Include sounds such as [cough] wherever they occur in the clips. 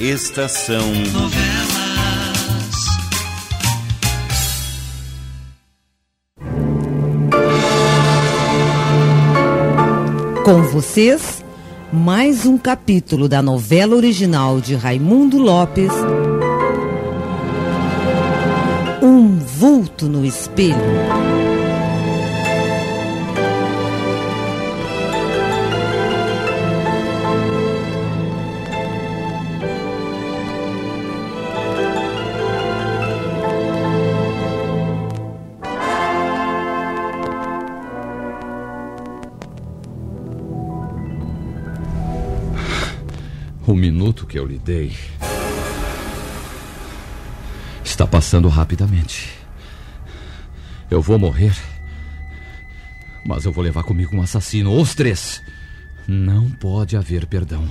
Estação Novelas. Com vocês, mais um capítulo da novela original de Raimundo Lopes. Um vulto no espelho. O minuto que eu lhe dei está passando rapidamente. Eu vou morrer, mas eu vou levar comigo um assassino, os três. Não pode haver perdão.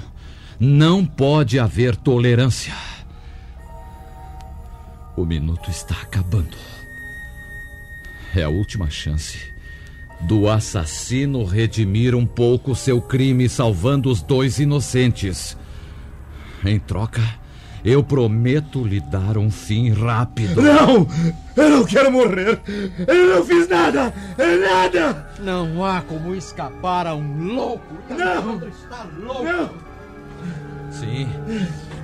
Não pode haver tolerância. O minuto está acabando. É a última chance do assassino redimir um pouco seu crime, salvando os dois inocentes. Em troca, eu prometo lhe dar um fim rápido. Não! Eu não quero morrer! Eu não fiz nada! Nada! Não há como escapar a um louco. Não! Está louco. Não! Sim,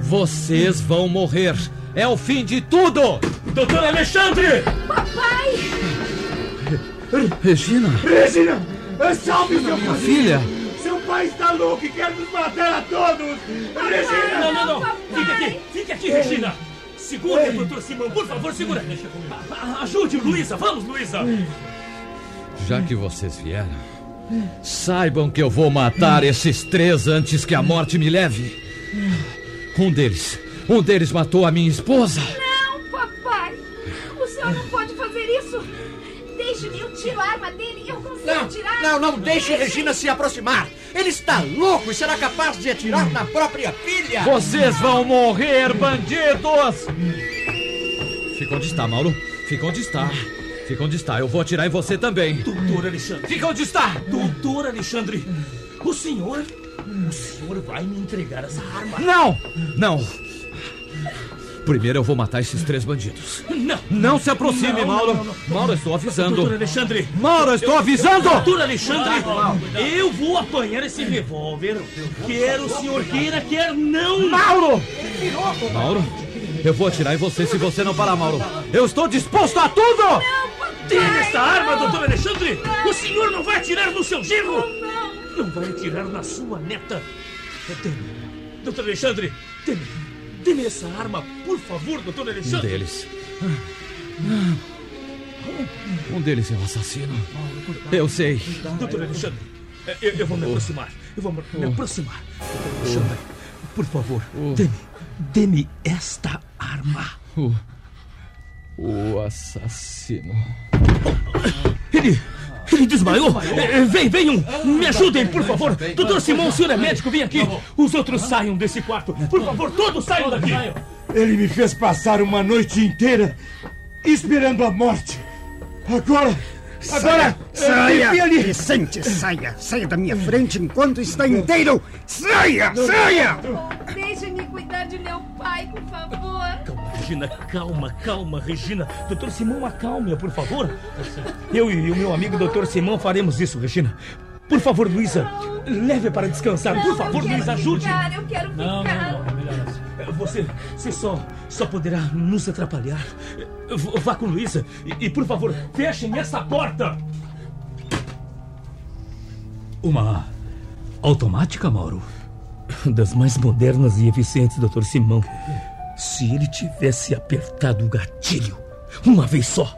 vocês vão morrer. É o fim de tudo! Doutor Alexandre! Regina, Regina! Salve pai! filha! Seu pai está louco e quer nos matar a todos! Regina! Não, não, não. Fique aqui, fique aqui, Regina. Segura, doutor Simão, por favor, segura. Ajude, Luísa. Vamos, Luísa. Já que vocês vieram, saibam que eu vou matar esses três antes que a morte me leve. Um deles, um deles matou a minha esposa. Não, papai! O senhor não pode fazer isso! Deixe-me, eu tiro a arma dele e eu consigo Não, tirar! não, não deixe Regina se aproximar. Ele está louco e será capaz de atirar na própria filha. Vocês vão morrer, bandidos! Fica onde está, Mauro. Fica onde está. Fica onde está. Eu vou atirar em você também. Doutor Alexandre. Fica onde está! Doutor Alexandre. O senhor. O senhor vai me entregar essa arma. Não! Não! Primeiro eu vou matar esses três bandidos. Não. Não se aproxime, Não, Mauro. não, não, não. Mauro, estou avisando. Doutor Alexandre. Mauro, eu estou avisando! Doutor Alexandre, eu vou apanhar esse revólver. Quer o senhor queira, quer não. Mauro! Mauro, eu vou atirar em você se você não parar, Mauro. Eu estou disposto a tudo! Tire esta arma, doutor Alexandre! O senhor não vai atirar no seu genro! Não vai atirar na sua neta! Dê-me. Doutor Alexandre, dê-me. Dê-me essa arma, por favor, doutor Um Alexandre! deles. Um deles é o assassino. Eu sei. Doutor Alexandre, eu, eu vou me aproximar. Eu vou me me aproximar. Doutor Alexandre, por favor, dê-me. Dê-me esta arma. O. O assassino. Ele. Ele desmaiou! Eh, Vem, venham! Me ajudem, por favor! Doutor Simão, o senhor é médico, vem aqui! Os outros saiam desse quarto! Por favor, todos saiam daqui! Ele me fez passar uma noite inteira esperando a morte. Agora. Agora. Saia! enfia ali. Vicente, saia! Saia da minha frente enquanto está inteiro! Saia! Saia! Deixe-me cuidar de meu pai, por favor! Calma, Regina, calma, calma, Regina. Doutor Simão, acalme-a, por favor. Eu e o meu amigo Doutor Simão faremos isso, Regina. Por favor, Luísa, leve para descansar. Por favor, eu quero Luísa, ajude. Ficar, eu quero ficar! Você, você só, só poderá nos atrapalhar. Vá com Luísa e, e, por favor, fechem essa porta. Uma automática, Mauro? Das mais modernas e eficientes, Dr. Simão. Se ele tivesse apertado o gatilho uma vez só,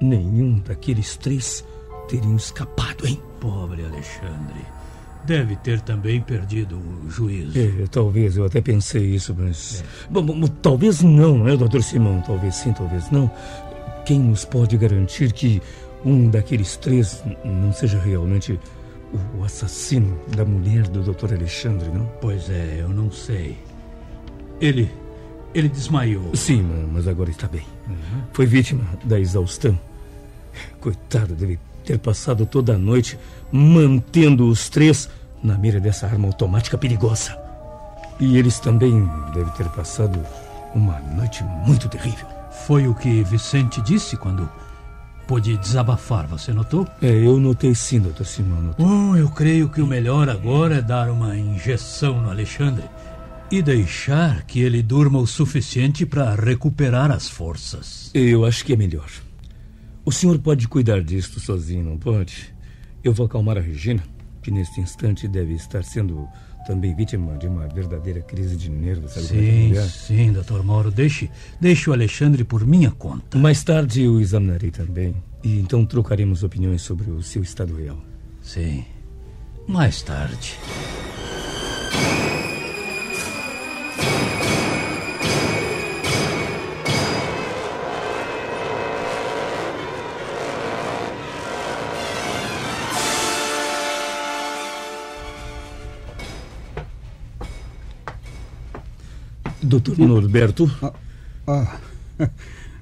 nenhum daqueles três teriam escapado, hein? Pobre Alexandre. Deve ter também perdido o juízo. É, talvez, eu até pensei isso, mas. Bom, bom, talvez não, não é, doutor Simão? Talvez sim, talvez não. Quem nos pode garantir que um daqueles três não seja realmente o assassino da mulher do doutor Alexandre, não? Pois é, eu não sei. Ele. Ele desmaiou. Sim, ma- mas agora está bem. Foi vítima da exaustão. Coitado, deve ter passado toda a noite mantendo os três na mira dessa arma automática perigosa. E eles também devem ter passado uma noite muito terrível. Foi o que Vicente disse quando pôde desabafar, você notou? É, eu notei sim, doutor Simão. Bom, eu creio que o melhor agora é dar uma injeção no Alexandre e deixar que ele durma o suficiente para recuperar as forças. Eu acho que é melhor. O senhor pode cuidar disto sozinho, não pode? Eu vou acalmar a Regina, que neste instante deve estar sendo também vítima de uma verdadeira crise de nervos. sabe é é Sim, mulher? sim, doutor Mauro. Deixe, deixe o Alexandre por minha conta. Mais tarde eu examinarei também. E então trocaremos opiniões sobre o seu estado real. Sim, mais tarde. Doutor Norberto, Ah, [laughs]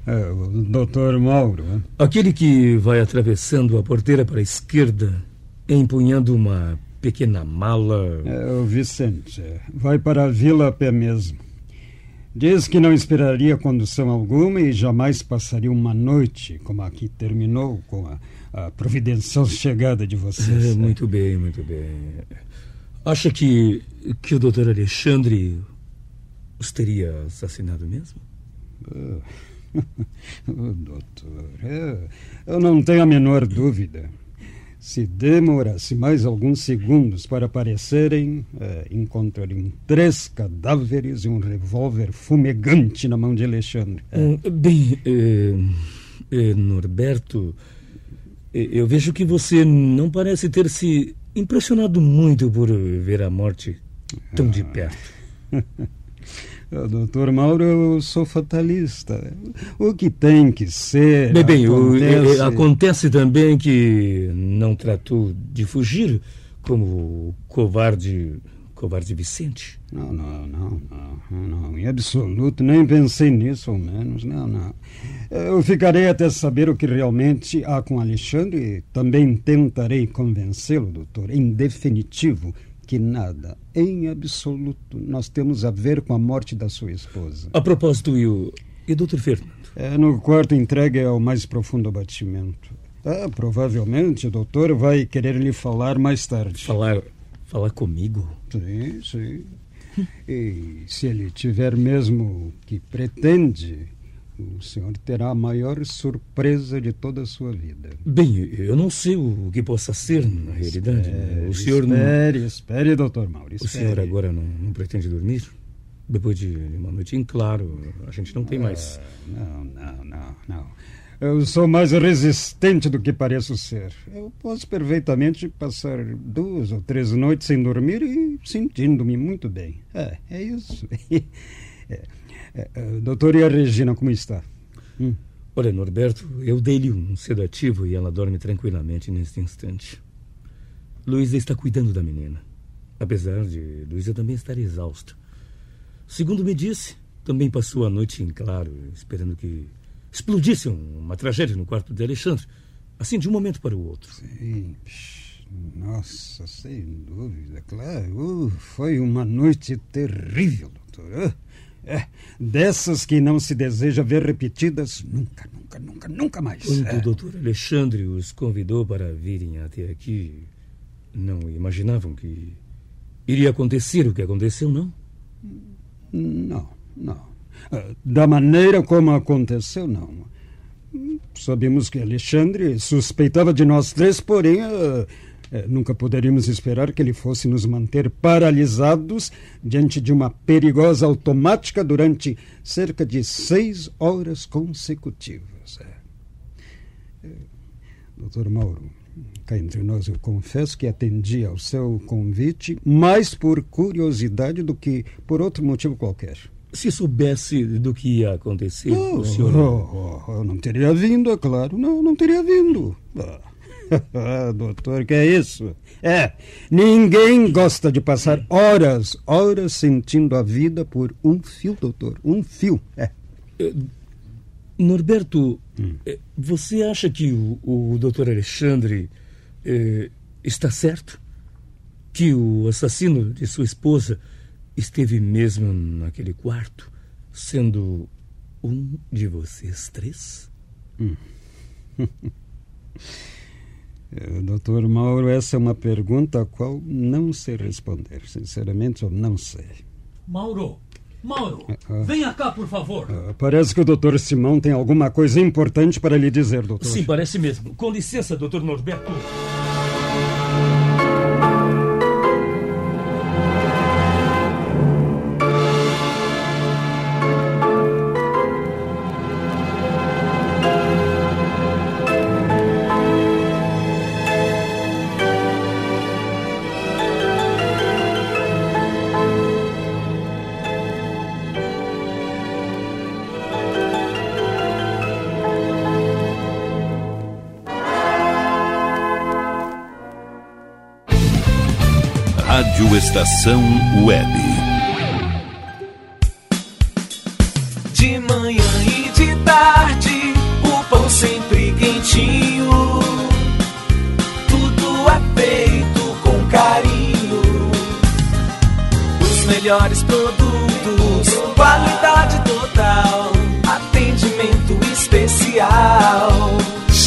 é, o doutor Mauro. né? aquele que vai atravessando a porteira para a esquerda, empunhando uma pequena mala. É o Vicente. é. Vai para a vila a pé mesmo. Diz que não esperaria condução alguma e jamais passaria uma noite como a que terminou com a, a providenciosa [laughs] chegada de vocês. É. muito bem, muito bem. Acha que, que o doutor Alexandre os teria assassinado mesmo? [laughs] Ô, doutor, é, eu não tenho a menor dúvida. Se demorasse mais alguns segundos para aparecerem, é, encontrariam três cadáveres e um revólver fumegante na mão de Alexandre. Hum, Bem, eh, eh, Norberto, eh, eu vejo que você não parece ter se impressionado muito por ver a morte tão de perto. [laughs] Ô, Doutor Mauro, eu sou fatalista. O que tem que ser. Bem, bem, o- eh, acontece. eh, acontece também que não tratou de fugir como o covarde, covarde Vicente. Não, não, não, não, não, em absoluto, nem pensei nisso, ao menos, não, não. Eu ficarei até saber o que realmente há com Alexandre e também tentarei convencê-lo, doutor, em definitivo, que nada, em absoluto, nós temos a ver com a morte da sua esposa. A propósito, e o, e o doutor Fernando? É no quarto entregue ao mais profundo abatimento. Ah, provavelmente o doutor vai querer lhe falar mais tarde. Falar, falar comigo? Sim, sim. E se ele tiver mesmo o que pretende, o senhor terá a maior surpresa de toda a sua vida. Bem, eu não sei o que possa ser, na realidade. o senhor não. Espere, espere, doutor Mauro. O Espere. senhor agora não, não pretende dormir? Depois de uma noite em claro, a gente não tem mais. Não, não, não, não. Eu sou mais resistente do que pareço ser. Eu posso perfeitamente passar duas ou três noites sem dormir e sentindo-me muito bem. É, é isso. [laughs] É, é, é, doutor, e a Regina, como está? Hum. Olha, Norberto, eu dei-lhe um sedativo e ela dorme tranquilamente neste instante. Luísa está cuidando da menina. Apesar de Luísa também estar exausta. Segundo me disse, também passou a noite em claro, esperando que explodisse uma tragédia no quarto de Alexandre. Assim, de um momento para o outro. Sim, nossa, sem dúvida, claro. Uh, foi uma noite terrível, doutor. Uh, é, dessas que não se deseja ver repetidas nunca, nunca, nunca, nunca mais. Quando É. o doutor Alexandre os convidou para virem até aqui, não imaginavam que iria acontecer o que aconteceu, não? Não, não. Ah, Da maneira como aconteceu, não. Hum, Sabemos que Alexandre suspeitava de nós três, porém ah, nunca poderíamos esperar que ele fosse nos manter paralisados diante de uma perigosa automática durante cerca de seis horas consecutivas. É. Eh, Doutor Mauro, cá entre nós eu confesso que atendi ao seu convite mais por curiosidade do que por outro motivo qualquer. Se soubesse do que ia acontecer, Oh, o senhor. oh, oh, eu não teria vindo, é claro. Não, não teria vindo. Ah, [laughs] doutor, que é isso? É, ninguém gosta de passar horas, horas sentindo a vida por um fio, doutor. Um fio. É. Norberto, Hum. eh, você acha que o, o doutor Alexandre eh, está certo? Que o assassino de sua esposa esteve mesmo naquele quarto, sendo um de vocês três? Hum. [laughs] Eh, doutor Mauro, essa é uma pergunta a qual não sei responder. Sinceramente, eu não sei. Mauro, Mauro, uh, venha cá, por favor. Uh, parece que o doutor Simão tem alguma coisa importante para lhe dizer, doutor. Sim, parece mesmo. Com licença, doutor Norberto. Estação Web. De manhã e de tarde, o pão sempre quentinho.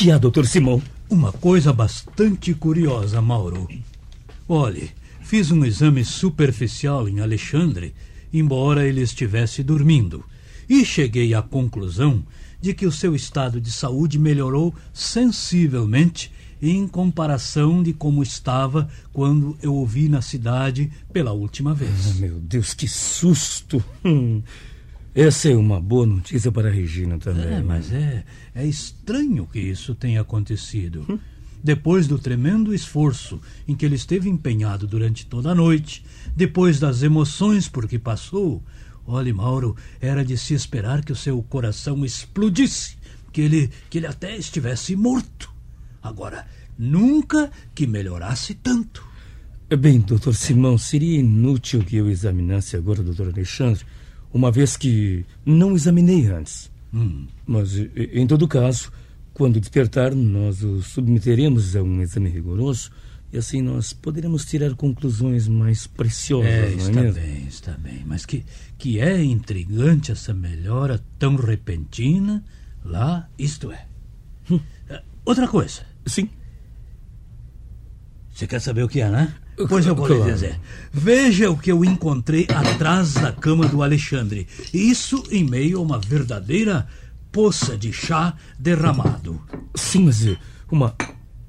Que há, doutor Simão? Uma coisa bastante curiosa, Mauro. Olhe, fiz um exame superficial em Alexandre, embora ele estivesse dormindo, e cheguei à conclusão de que o seu estado de saúde melhorou sensivelmente em comparação de como estava quando eu o vi na cidade pela última vez. Ah, meu Deus, que susto! Hum. [laughs] Essa é uma boa notícia para a Regina também. É, mas é, é estranho que isso tenha acontecido. Depois do tremendo esforço em que ele esteve empenhado durante toda a noite, depois das emoções por que passou, olhe, Mauro, era de se esperar que o seu coração explodisse, que ele, que ele até estivesse morto. Agora, nunca que melhorasse tanto. Bem, doutor Simão, seria inútil que eu examinasse agora o doutor Alexandre, uma vez que não examinei antes. Hum. Mas, em todo caso, quando despertar, nós o submeteremos a um exame rigoroso e assim nós poderemos tirar conclusões mais preciosas, É, não é está mesmo? bem, está bem. Mas que, que é intrigante essa melhora tão repentina lá, isto é. Eh, Outra coisa. Sim. Você quer saber o que é, né? Pois eu vou lhe Claro. dizer. Veja o que eu encontrei atrás da cama do Alexandre. Isso em meio a uma verdadeira poça de chá derramado. Sim, mas eh, uma,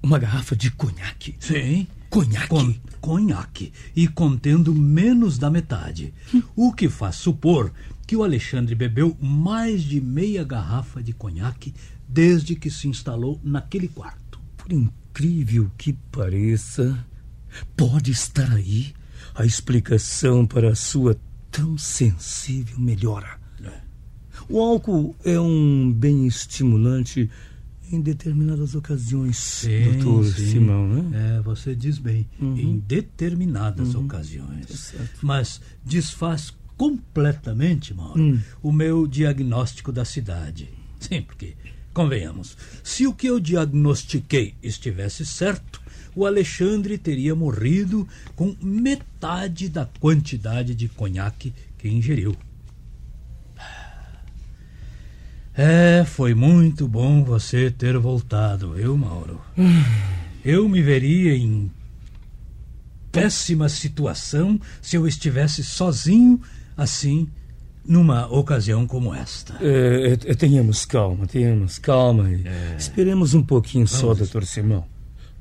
uma garrafa de conhaque. Sim. Conhaque? Con conhaque. E contendo menos da metade. O que faz supor que o Alexandre bebeu mais de meia garrafa de conhaque desde que se instalou naquele quarto. Por incrível que pareça, pode estar aí a explicação para a sua tão sensível melhora. O álcool é um bem estimulante em determinadas ocasiões, doutor Simão, né? É, você diz bem. Em determinadas ocasiões. Mas desfaz completamente, Mauro, Hum. o meu diagnóstico da cidade. Sim, porque, convenhamos, se o que eu diagnostiquei estivesse certo, o Alexandre teria morrido com metade da quantidade de conhaque que ingeriu. É, foi muito bom você ter voltado, viu, Mauro? Eu me veria em péssima situação se eu estivesse sozinho, assim, numa ocasião como esta. É, é, tenhamos calma, tenhamos calma. e Esperemos um pouquinho só, Vamos. doutor Simão.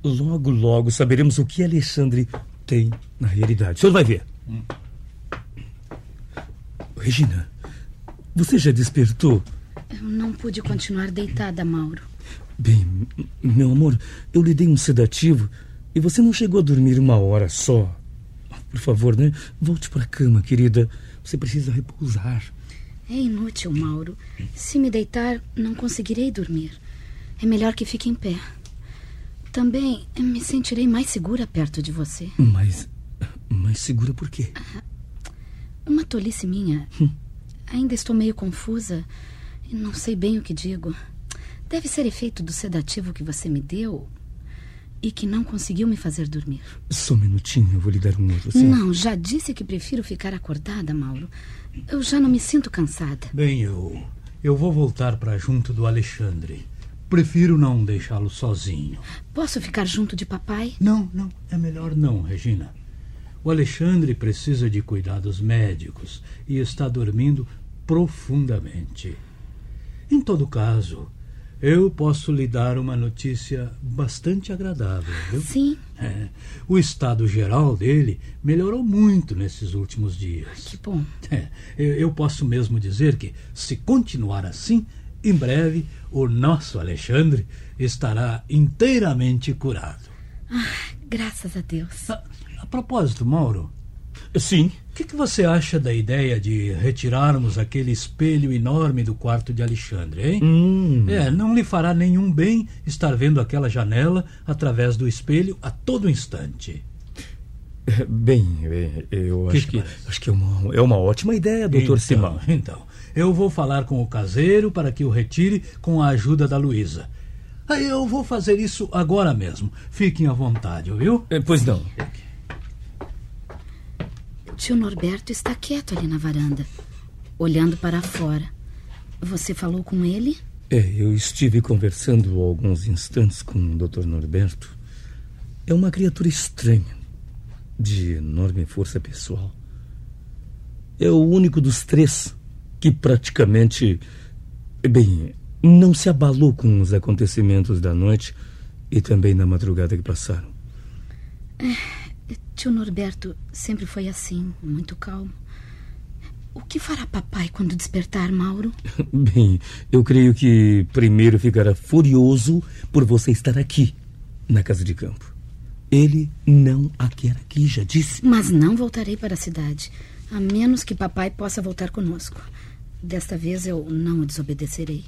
Logo, logo saberemos o que Alexandre tem na realidade. O senhor vai ver. Regina, você já despertou? Eu não pude continuar deitada, Mauro. Bem, meu amor, eu lhe dei um sedativo e você não chegou a dormir uma hora só. Por favor, né? Volte para a cama, querida. Você precisa repousar. É inútil, Mauro. Se me deitar, não conseguirei dormir. É melhor que fique em pé. Também me sentirei mais segura perto de você. Mas. Mais segura por quê? Uma tolice minha. Ainda estou meio confusa e não sei bem o que digo. Deve ser efeito do sedativo que você me deu e que não conseguiu me fazer dormir. Só um minutinho, eu vou lhe dar um outro, sim? Não, já disse que prefiro ficar acordada, Mauro. Eu já não me sinto cansada. Bem, eu. Eu vou voltar para junto do Alexandre. Prefiro não deixá-lo sozinho. Posso ficar junto de papai? Não, não. É melhor não, Regina. O Alexandre precisa de cuidados médicos e está dormindo profundamente. Em todo caso, eu posso lhe dar uma notícia bastante agradável, viu? Sim. É, o estado geral dele melhorou muito nesses últimos dias. Que bom. É, eu, eu posso mesmo dizer que, se continuar assim, em breve o nosso Alexandre estará inteiramente curado. Ah, graças a Deus. A, a propósito, Mauro. Sim. O que, que você acha da ideia de retirarmos aquele espelho enorme do quarto de Alexandre, hein? Hum. É, não lhe fará nenhum bem estar vendo aquela janela através do espelho a todo instante. [laughs] Bem, eu Que acho que acho que é, uma, é uma ótima ideia, doutor então, Simão. Então, eu vou falar com o caseiro para que o retire com a ajuda da Luísa. Aí eu vou fazer isso agora mesmo. Fiquem à vontade, ouviu? É, pois não. Tio Norberto está quieto ali na varanda, olhando para fora. Você falou com ele? É, eu estive conversando alguns instantes com o Dr. Norberto. É uma criatura estranha, de enorme força pessoal. É o único dos três que praticamente, bem, não se abalou com os acontecimentos da noite e também da madrugada que passaram. Tio Norberto sempre foi assim, muito calmo. O que fará papai quando despertar, Mauro? [laughs] Bem, eu creio que primeiro ficará furioso por você estar aqui, na casa de campo. Ele não a quer aqui, já disse. Mas não voltarei para a cidade, a menos que papai possa voltar conosco. Desta vez eu não o desobedecerei.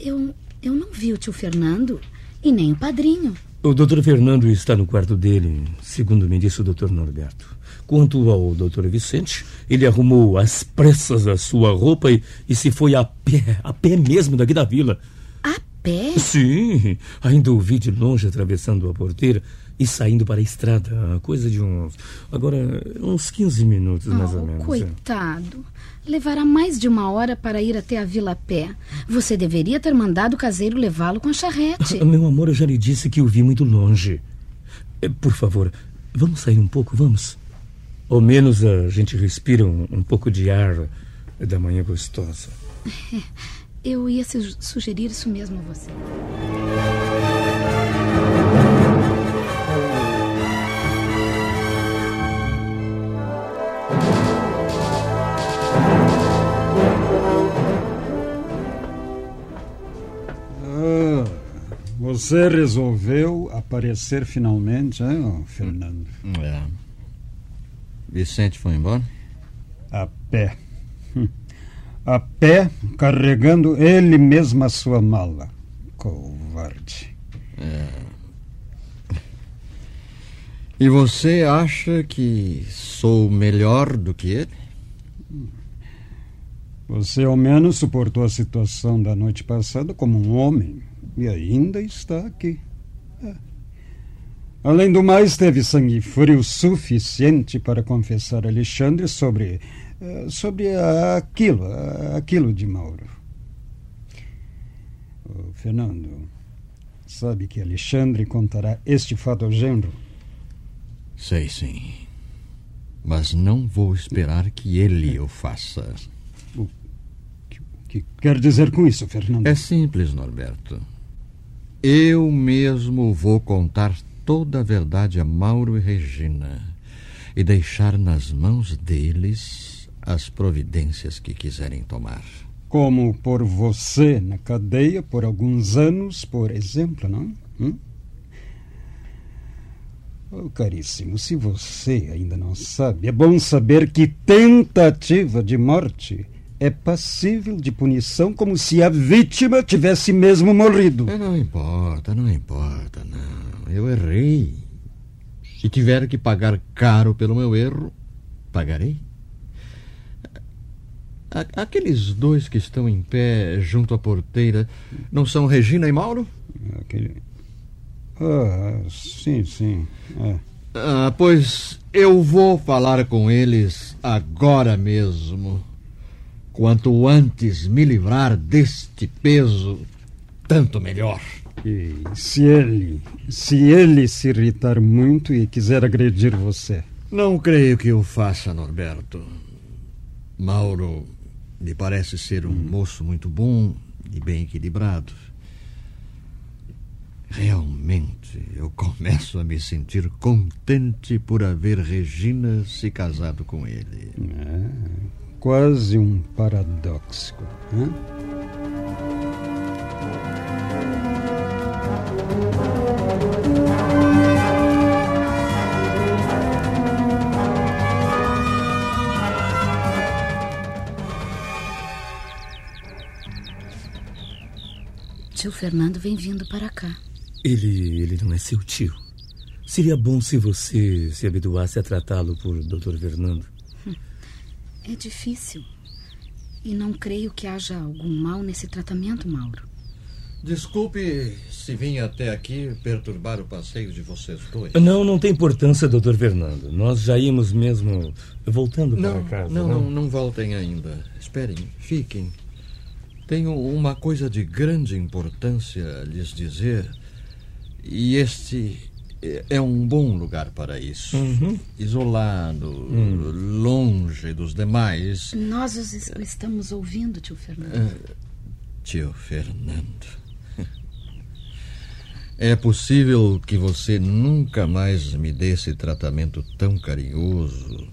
Eu, eu não vi o tio Fernando e nem o padrinho. O doutor Fernando está no quarto dele, segundo me disse o doutor Norberto. Quanto ao doutor Vicente, ele arrumou às pressas a sua roupa e, e se foi a pé, a pé mesmo daqui da vila. A pé? Sim, ainda o vi de longe atravessando a porteira e saindo para a estrada, coisa de uns. Agora, uns 15 minutos mais oh, ou menos. é. Coitado. Levará mais de uma hora para ir até a vila pé. Você deveria ter mandado o caseiro levá-lo com a charrete. [laughs] Meu amor, eu já lhe disse que o vi muito longe. Eh, Por favor, vamos sair um pouco, vamos? Ao menos a gente respira um, um pouco de ar da manhã gostosa. [laughs] Eu ia su- sugerir isso mesmo a você. Você resolveu aparecer finalmente, hein, Fernando? É. Vicente foi embora? A pé. [laughs] A pé, carregando ele mesmo a sua mala. Covarde. É. E você acha que sou melhor do que ele? Você ao menos suportou a situação da noite passada como um homem e ainda está aqui. É. Além do mais, teve sangue frio suficiente para confessar a Alexandre sobre eh, sobre aquilo, aquilo de Mauro. Ô, Fernando, sabe que Alexandre contará este fato ao genro? Sei sim. Mas não vou esperar que ele o faça. O que quer dizer com isso, Fernando? É simples, Norberto. Eu mesmo vou contar toda a verdade a Mauro e Regina e deixar nas mãos deles as providências que quiserem tomar. Como por você na cadeia por alguns anos, por exemplo, não? Hum? Oh, caríssimo, se você ainda não sabe, é bom saber que tentativa de morte é passível de punição como se a vítima tivesse mesmo morrido. Não importa, não importa, não. Eu errei. Se tiver que pagar caro pelo meu erro, pagarei. Aqueles dois que estão em pé junto à porteira não são Regina e Mauro? Aquele... Ah, sim, sim. É. Ah, pois eu vou falar com eles agora mesmo. Quanto antes me livrar deste peso, tanto melhor. E se ele, se ele se irritar muito e quiser agredir você? Não creio que o faça, Norberto. Mauro me parece ser um moço muito bom e bem equilibrado. Realmente, eu começo a me sentir contente por haver Regina se casado com ele. É, quase um paradoxo. Né? Tio Fernando vem vindo para cá. Ele, ele não é seu tio. Seria bom se você se habituasse a tratá-lo por Dr. Fernando. É difícil. E não creio que haja algum mal nesse tratamento, Mauro. Desculpe se vim até aqui perturbar o passeio de vocês dois. Não, não tem importância, Dr. Fernando. Nós já íamos mesmo voltando Não, para casa. não, não, não voltem ainda. Esperem, fiquem. Tenho uma coisa de grande importância a lhes dizer. E este é- é um bom lugar para isso. Uhum. Isolado, Hum. longe dos demais. Nós os es- estamos ouvindo, tio Fernando. Ah, Tio Fernando. É possível que você nunca mais me dê esse tratamento tão carinhoso,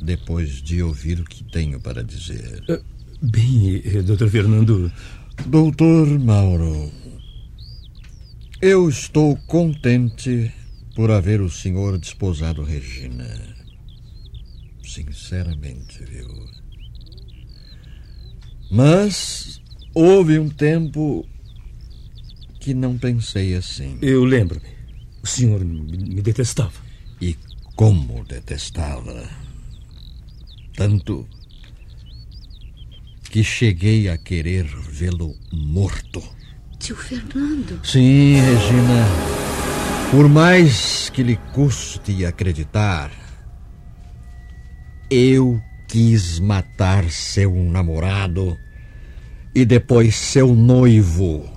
depois de ouvir o que tenho para dizer. Uh, bem, eh, doutor Fernando. Doutor Mauro, eu estou contente por haver o senhor desposado Regina. Sinceramente, viu? Mas houve um tempo que não pensei assim. Eu lembro-me. O senhor me detestava. E como detestava. Tanto que cheguei a querer vê-lo morto. Tio Fernando. Sim, Regina. Por mais que lhe custe acreditar, eu quis matar seu namorado e depois seu noivo.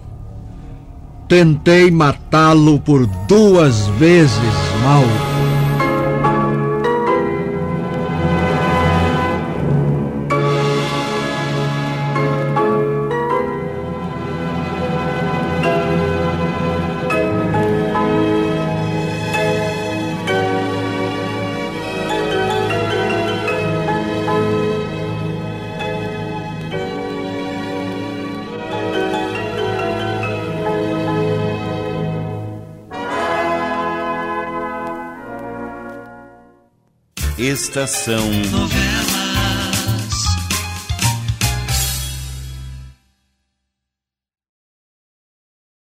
Tentei matá-lo por duas vezes, Mauro. Estação Novela.